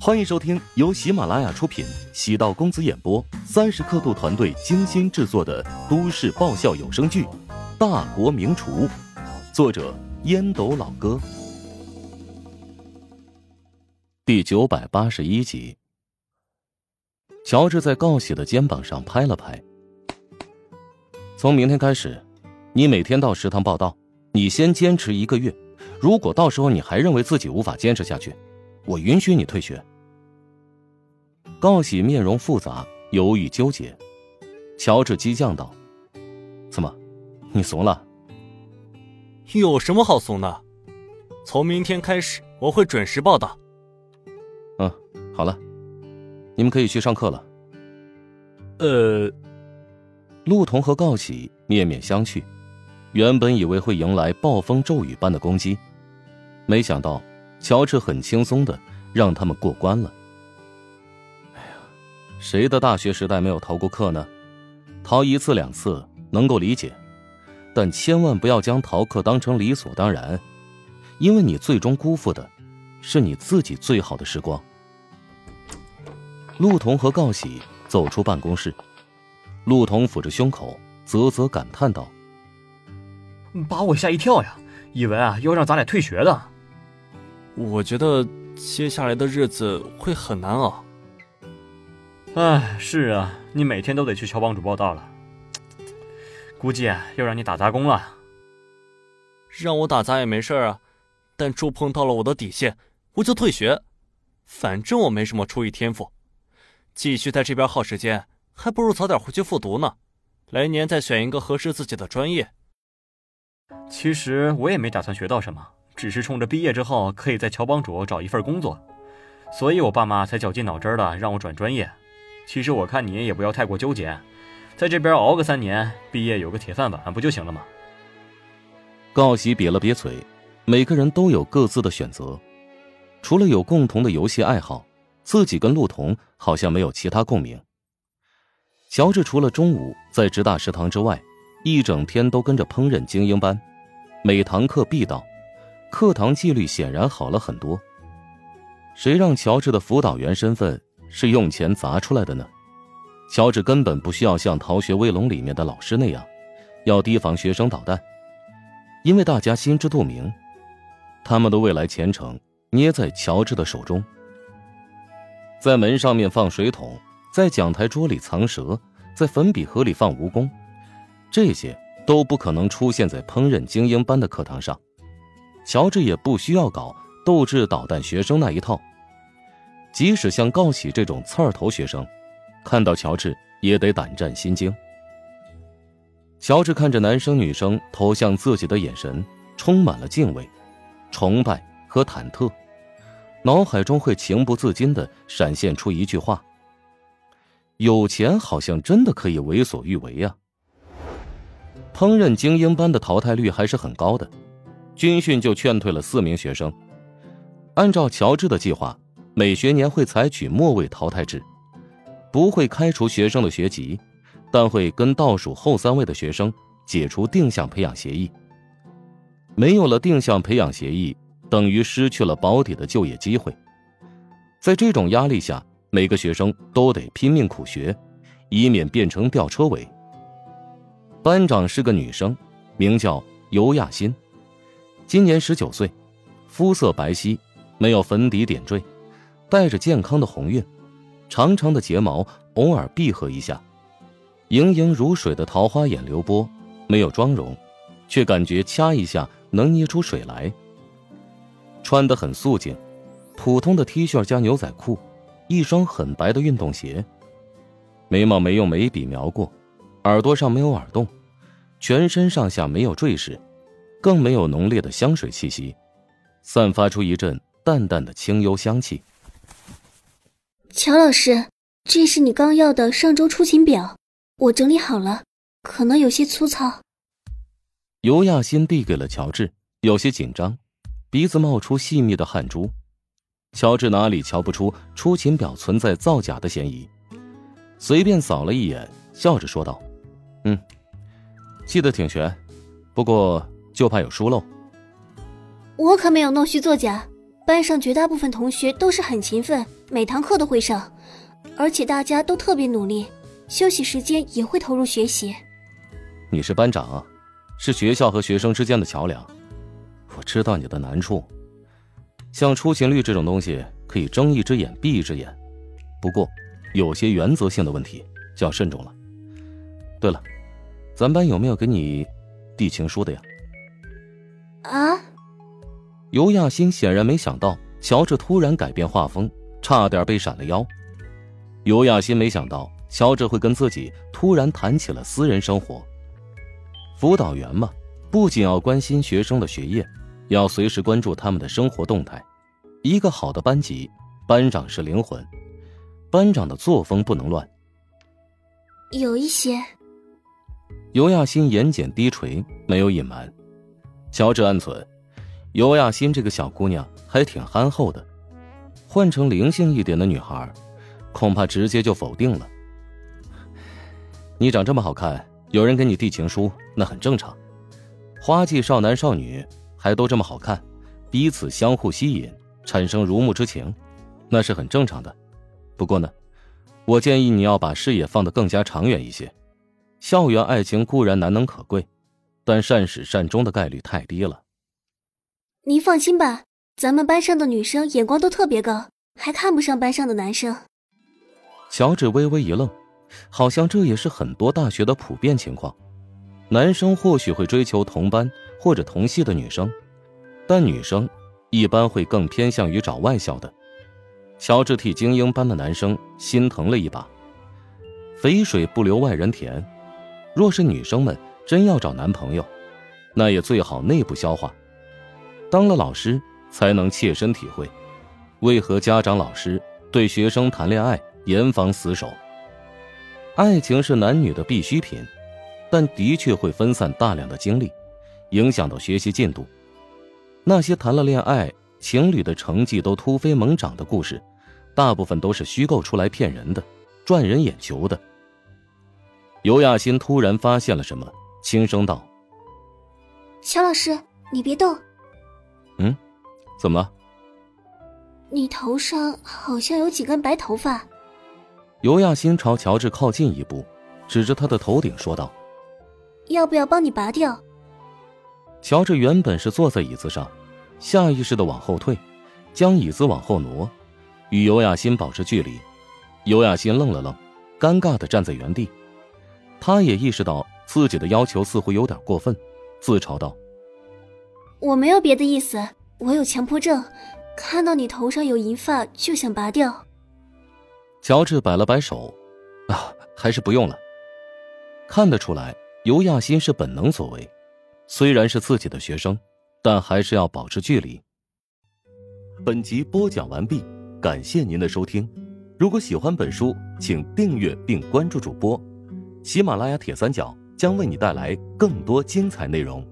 欢迎收听由喜马拉雅出品、喜道公子演播、三十刻度团队精心制作的都市爆笑有声剧《大国名厨》，作者烟斗老哥，第九百八十一集。乔治在告喜的肩膀上拍了拍。从明天开始，你每天到食堂报道。你先坚持一个月，如果到时候你还认为自己无法坚持下去，我允许你退学。高喜面容复杂，犹豫纠结。乔治激将道：“怎么，你怂了？有什么好怂的？从明天开始，我会准时报道。”嗯，好了，你们可以去上课了。呃，陆童和告喜面面相觑。原本以为会迎来暴风骤雨般的攻击，没想到乔治很轻松的让他们过关了。哎呀，谁的大学时代没有逃过课呢？逃一次两次能够理解，但千万不要将逃课当成理所当然，因为你最终辜负的，是你自己最好的时光。陆彤和告喜走出办公室，陆彤抚着胸口，啧啧感叹道。把我吓一跳呀！以为啊要让咱俩退学的。我觉得接下来的日子会很难熬。哎，是啊，你每天都得去乔帮主报道了，估计又让你打杂工了。让我打杂也没事啊，但触碰到了我的底线，我就退学。反正我没什么厨艺天赋，继续在这边耗时间，还不如早点回去复读呢。来年再选一个合适自己的专业。其实我也没打算学到什么，只是冲着毕业之后可以在乔帮主找一份工作，所以我爸妈才绞尽脑汁的让我转专业。其实我看你也不要太过纠结，在这边熬个三年，毕业有个铁饭碗不就行了吗？高喜瘪了瘪嘴，每个人都有各自的选择，除了有共同的游戏爱好，自己跟陆彤好像没有其他共鸣。乔治除了中午在职大食堂之外。一整天都跟着烹饪精英班，每堂课必到，课堂纪律显然好了很多。谁让乔治的辅导员身份是用钱砸出来的呢？乔治根本不需要像《逃学威龙》里面的老师那样，要提防学生捣蛋，因为大家心知肚明，他们的未来前程捏在乔治的手中。在门上面放水桶，在讲台桌里藏蛇，在粉笔盒里放蜈蚣。这些都不可能出现在烹饪精英班的课堂上，乔治也不需要搞斗志导弹学生那一套。即使像告喜这种刺儿头学生，看到乔治也得胆战心惊。乔治看着男生女生投向自己的眼神，充满了敬畏、崇拜和忐忑，脑海中会情不自禁的闪现出一句话：“有钱好像真的可以为所欲为呀。”烹饪精英班的淘汰率还是很高的，军训就劝退了四名学生。按照乔治的计划，每学年会采取末位淘汰制，不会开除学生的学籍，但会跟倒数后三位的学生解除定向培养协议。没有了定向培养协议，等于失去了保底的就业机会。在这种压力下，每个学生都得拼命苦学，以免变成吊车尾。班长是个女生，名叫尤亚欣，今年十九岁，肤色白皙，没有粉底点缀，带着健康的红晕，长长的睫毛偶尔闭合一下，盈盈如水的桃花眼流波，没有妆容，却感觉掐一下能捏出水来。穿得很素净，普通的 T 恤加牛仔裤，一双很白的运动鞋，眉毛没用眉笔描过。耳朵上没有耳洞，全身上下没有坠饰，更没有浓烈的香水气息，散发出一阵淡淡的清幽香气。乔老师，这是你刚要的上周出勤表，我整理好了，可能有些粗糙。尤亚欣递给了乔治，有些紧张，鼻子冒出细密的汗珠。乔治哪里瞧不出出勤表存在造假的嫌疑，随便扫了一眼，笑着说道。嗯，记得挺全，不过就怕有疏漏。我可没有弄虚作假，班上绝大部分同学都是很勤奋，每堂课都会上，而且大家都特别努力，休息时间也会投入学习。你是班长，是学校和学生之间的桥梁。我知道你的难处，像出勤率这种东西，可以睁一只眼闭一只眼，不过有些原则性的问题就要慎重了。对了，咱班有没有给你递情书的呀？啊！尤亚欣显然没想到乔治突然改变画风，差点被闪了腰。尤亚欣没想到乔治会跟自己突然谈起了私人生活。辅导员嘛，不仅要关心学生的学业，要随时关注他们的生活动态。一个好的班级，班长是灵魂，班长的作风不能乱。有一些。尤亚欣眼睑低垂，没有隐瞒。乔治暗存，尤亚欣这个小姑娘还挺憨厚的，换成灵性一点的女孩，恐怕直接就否定了。你长这么好看，有人给你递情书，那很正常。花季少男少女还都这么好看，彼此相互吸引，产生如沐之情，那是很正常的。不过呢，我建议你要把视野放得更加长远一些。校园爱情固然难能可贵，但善始善终的概率太低了。您放心吧，咱们班上的女生眼光都特别高，还看不上班上的男生。乔治微微一愣，好像这也是很多大学的普遍情况。男生或许会追求同班或者同系的女生，但女生一般会更偏向于找外校的。乔治替精英班的男生心疼了一把，肥水不流外人田。若是女生们真要找男朋友，那也最好内部消化。当了老师，才能切身体会，为何家长、老师对学生谈恋爱严防死守。爱情是男女的必需品，但的确会分散大量的精力，影响到学习进度。那些谈了恋爱情侣的成绩都突飞猛涨的故事，大部分都是虚构出来骗人的，赚人眼球的。尤亚欣突然发现了什么，轻声道：“乔老师，你别动。”“嗯，怎么了？”“你头上好像有几根白头发。”尤亚欣朝乔治靠近一步，指着他的头顶说道：“要不要帮你拔掉？”乔治原本是坐在椅子上，下意识的往后退，将椅子往后挪，与尤亚欣保持距离。尤亚欣愣了愣，尴尬的站在原地。他也意识到自己的要求似乎有点过分，自嘲道：“我没有别的意思，我有强迫症，看到你头上有银发就想拔掉。”乔治摆了摆手：“啊，还是不用了。”看得出来，尤亚欣是本能所为，虽然是自己的学生，但还是要保持距离。本集播讲完毕，感谢您的收听。如果喜欢本书，请订阅并关注主播。喜马拉雅铁三角将为你带来更多精彩内容。